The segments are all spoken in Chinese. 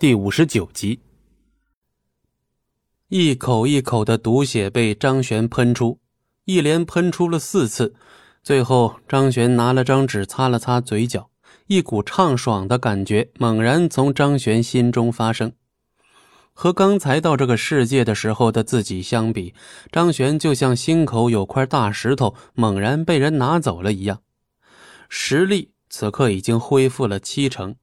第五十九集。一口一口的毒血被张璇喷出，一连喷出了四次。最后，张璇拿了张纸擦了擦嘴角，一股畅爽的感觉猛然从张璇心中发生。和刚才到这个世界的时候的自己相比，张璇就像心口有块大石头猛然被人拿走了一样，实力此刻已经恢复了七成。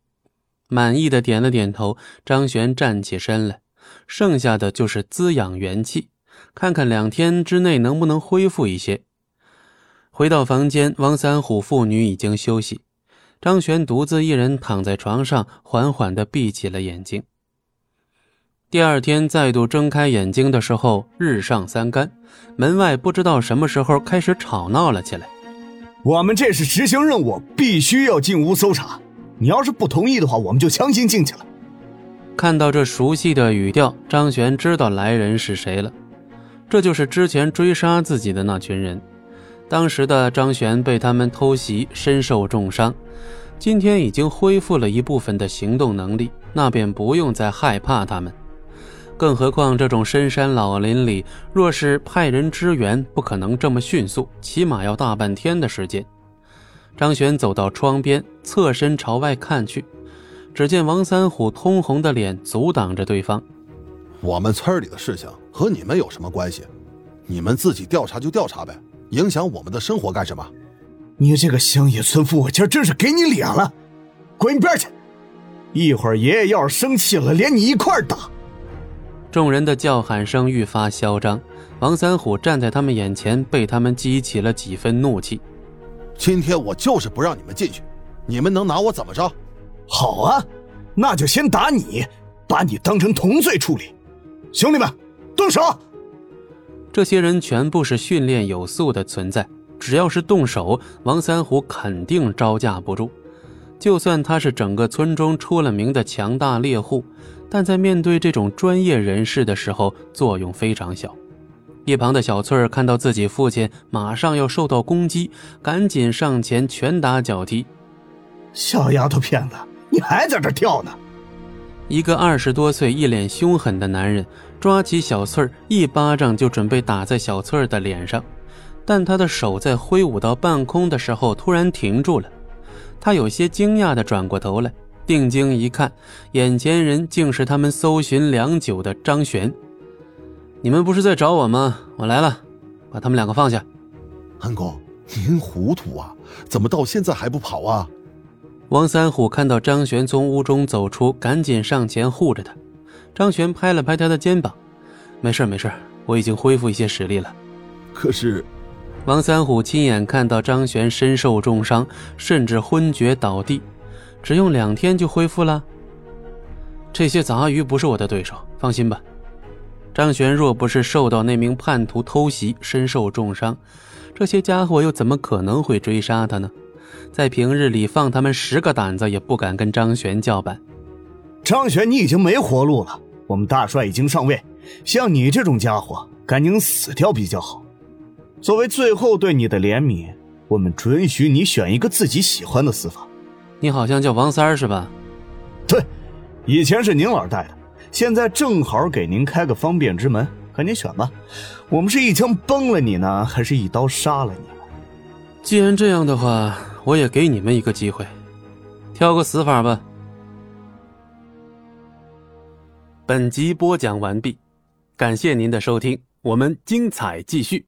满意的点了点头，张璇站起身来，剩下的就是滋养元气，看看两天之内能不能恢复一些。回到房间，王三虎父女已经休息，张璇独自一人躺在床上，缓缓地闭起了眼睛。第二天再度睁开眼睛的时候，日上三竿，门外不知道什么时候开始吵闹了起来。我们这是执行任务，必须要进屋搜查。你要是不同意的话，我们就强行进去了。看到这熟悉的语调，张璇知道来人是谁了。这就是之前追杀自己的那群人。当时的张璇被他们偷袭，身受重伤，今天已经恢复了一部分的行动能力，那便不用再害怕他们。更何况这种深山老林里，若是派人支援，不可能这么迅速，起码要大半天的时间。张璇走到窗边，侧身朝外看去，只见王三虎通红的脸阻挡着对方。我们村里的事情和你们有什么关系？你们自己调查就调查呗，影响我们的生活干什么？你这个乡野村妇，我今儿真是给你脸了！滚一边去！一会儿爷爷要是生气了，连你一块打！众人的叫喊声愈发嚣张，王三虎站在他们眼前，被他们激起了几分怒气。今天我就是不让你们进去，你们能拿我怎么着？好啊，那就先打你，把你当成同罪处理。兄弟们，动手！这些人全部是训练有素的存在，只要是动手，王三虎肯定招架不住。就算他是整个村中出了名的强大猎户，但在面对这种专业人士的时候，作用非常小。一旁的小翠儿看到自己父亲马上要受到攻击，赶紧上前拳打脚踢。小丫头片子，你还在这跳呢！一个二十多岁、一脸凶狠的男人抓起小翠儿，一巴掌就准备打在小翠儿的脸上，但他的手在挥舞到半空的时候突然停住了。他有些惊讶地转过头来，定睛一看，眼前人竟是他们搜寻良久的张璇。你们不是在找我吗？我来了，把他们两个放下。恩公，您糊涂啊？怎么到现在还不跑啊？王三虎看到张璇从屋中走出，赶紧上前护着他。张璇拍了拍他的肩膀：“没事没事，我已经恢复一些实力了。”可是，王三虎亲眼看到张璇身受重伤，甚至昏厥倒地，只用两天就恢复了。这些杂鱼不是我的对手，放心吧。张璇若不是受到那名叛徒偷袭，身受重伤，这些家伙又怎么可能会追杀他呢？在平日里，放他们十个胆子也不敢跟张璇叫板。张璇，你已经没活路了。我们大帅已经上位，像你这种家伙，赶紧死掉比较好。作为最后对你的怜悯，我们准许你选一个自己喜欢的死法。你好像叫王三儿是吧？对，以前是您老带的。现在正好给您开个方便之门，赶紧选吧。我们是一枪崩了你呢，还是一刀杀了你？既然这样的话，我也给你们一个机会，挑个死法吧。本集播讲完毕，感谢您的收听，我们精彩继续。